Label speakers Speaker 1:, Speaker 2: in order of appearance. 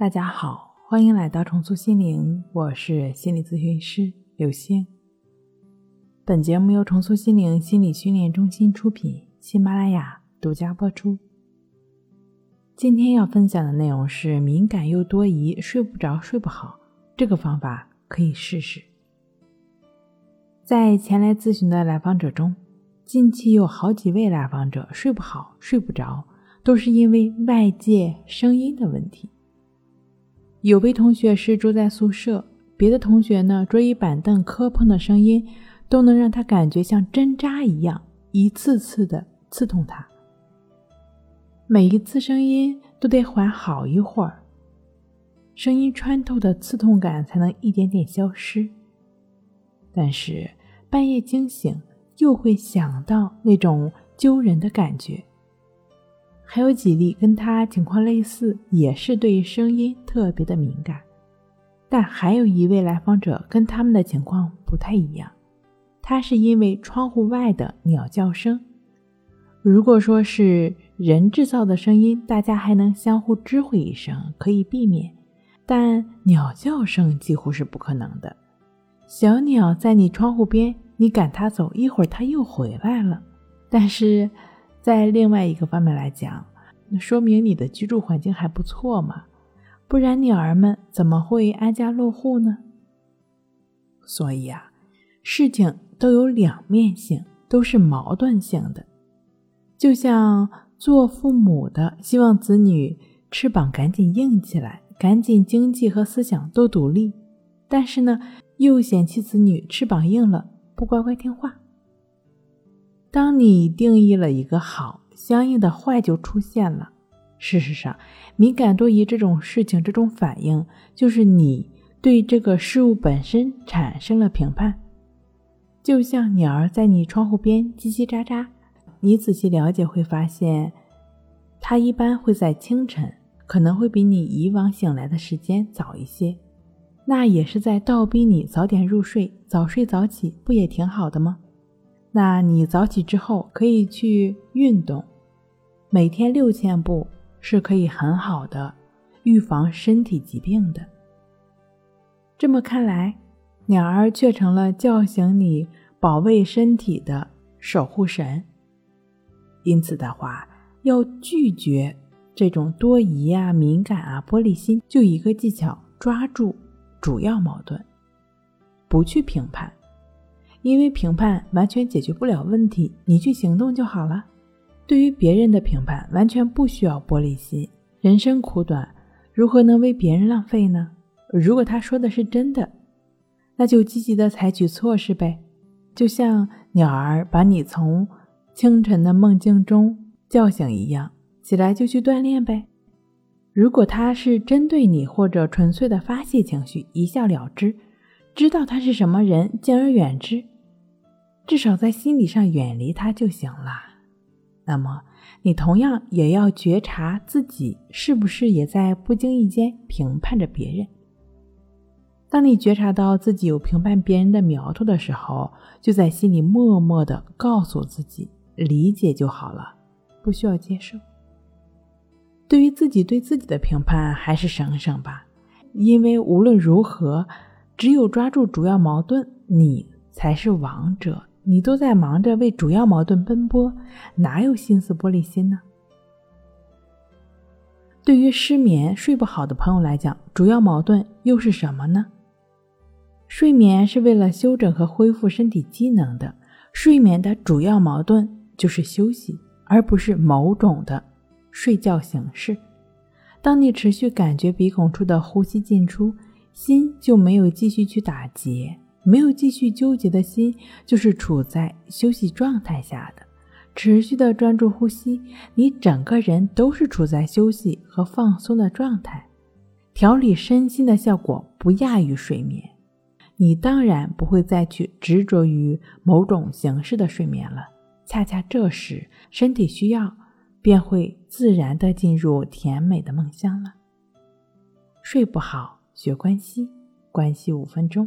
Speaker 1: 大家好，欢迎来到重塑心灵，我是心理咨询师刘星。本节目由重塑心灵心理训练中心出品，喜马拉雅独家播出。今天要分享的内容是敏感又多疑，睡不着、睡不好，这个方法可以试试。在前来咨询的来访者中，近期有好几位来访者睡不好、睡不着，都是因为外界声音的问题。有位同学是住在宿舍，别的同学呢，桌椅板凳磕碰的声音都能让他感觉像针扎一样，一次次的刺痛他。每一次声音都得缓好一会儿，声音穿透的刺痛感才能一点点消失。但是半夜惊醒，又会想到那种揪人的感觉。还有几例跟他情况类似，也是对声音特别的敏感，但还有一位来访者跟他们的情况不太一样，他是因为窗户外的鸟叫声。如果说是人制造的声音，大家还能相互知会一声，可以避免，但鸟叫声几乎是不可能的。小鸟在你窗户边，你赶它走，一会儿它又回来了，但是。在另外一个方面来讲，那说明你的居住环境还不错嘛，不然鸟儿们怎么会安家落户呢？所以啊，事情都有两面性，都是矛盾性的。就像做父母的希望子女翅膀赶紧硬起来，赶紧经济和思想都独立，但是呢，又嫌弃子女翅膀硬了不乖乖听话。当你定义了一个好，相应的坏就出现了。事实上，敏感多疑这种事情，这种反应就是你对这个事物本身产生了评判。就像鸟儿在你窗户边叽叽喳喳，你仔细了解会发现，它一般会在清晨，可能会比你以往醒来的时间早一些。那也是在倒逼你早点入睡，早睡早起，不也挺好的吗？那你早起之后可以去运动，每天六千步是可以很好的预防身体疾病的。这么看来，鸟儿却成了叫醒你、保卫身体的守护神。因此的话，要拒绝这种多疑啊、敏感啊、玻璃心，就一个技巧：抓住主要矛盾，不去评判。因为评判完全解决不了问题，你去行动就好了。对于别人的评判，完全不需要玻璃心。人生苦短，如何能为别人浪费呢？如果他说的是真的，那就积极的采取措施呗。就像鸟儿把你从清晨的梦境中叫醒一样，起来就去锻炼呗。如果他是针对你，或者纯粹的发泄情绪，一笑了之，知道他是什么人，敬而远之。至少在心理上远离他就行了。那么，你同样也要觉察自己是不是也在不经意间评判着别人。当你觉察到自己有评判别人的苗头的时候，就在心里默默的告诉自己：理解就好了，不需要接受。对于自己对自己的评判，还是省省吧，因为无论如何，只有抓住主要矛盾，你才是王者。你都在忙着为主要矛盾奔波，哪有心思玻璃心呢？对于失眠睡不好的朋友来讲，主要矛盾又是什么呢？睡眠是为了休整和恢复身体机能的，睡眠的主要矛盾就是休息，而不是某种的睡觉形式。当你持续感觉鼻孔处的呼吸进出，心就没有继续去打结。没有继续纠结的心，就是处在休息状态下的，持续的专注呼吸，你整个人都是处在休息和放松的状态，调理身心的效果不亚于睡眠。你当然不会再去执着于某种形式的睡眠了，恰恰这时身体需要，便会自然的进入甜美的梦乡了。睡不好，学关系，关系五分钟。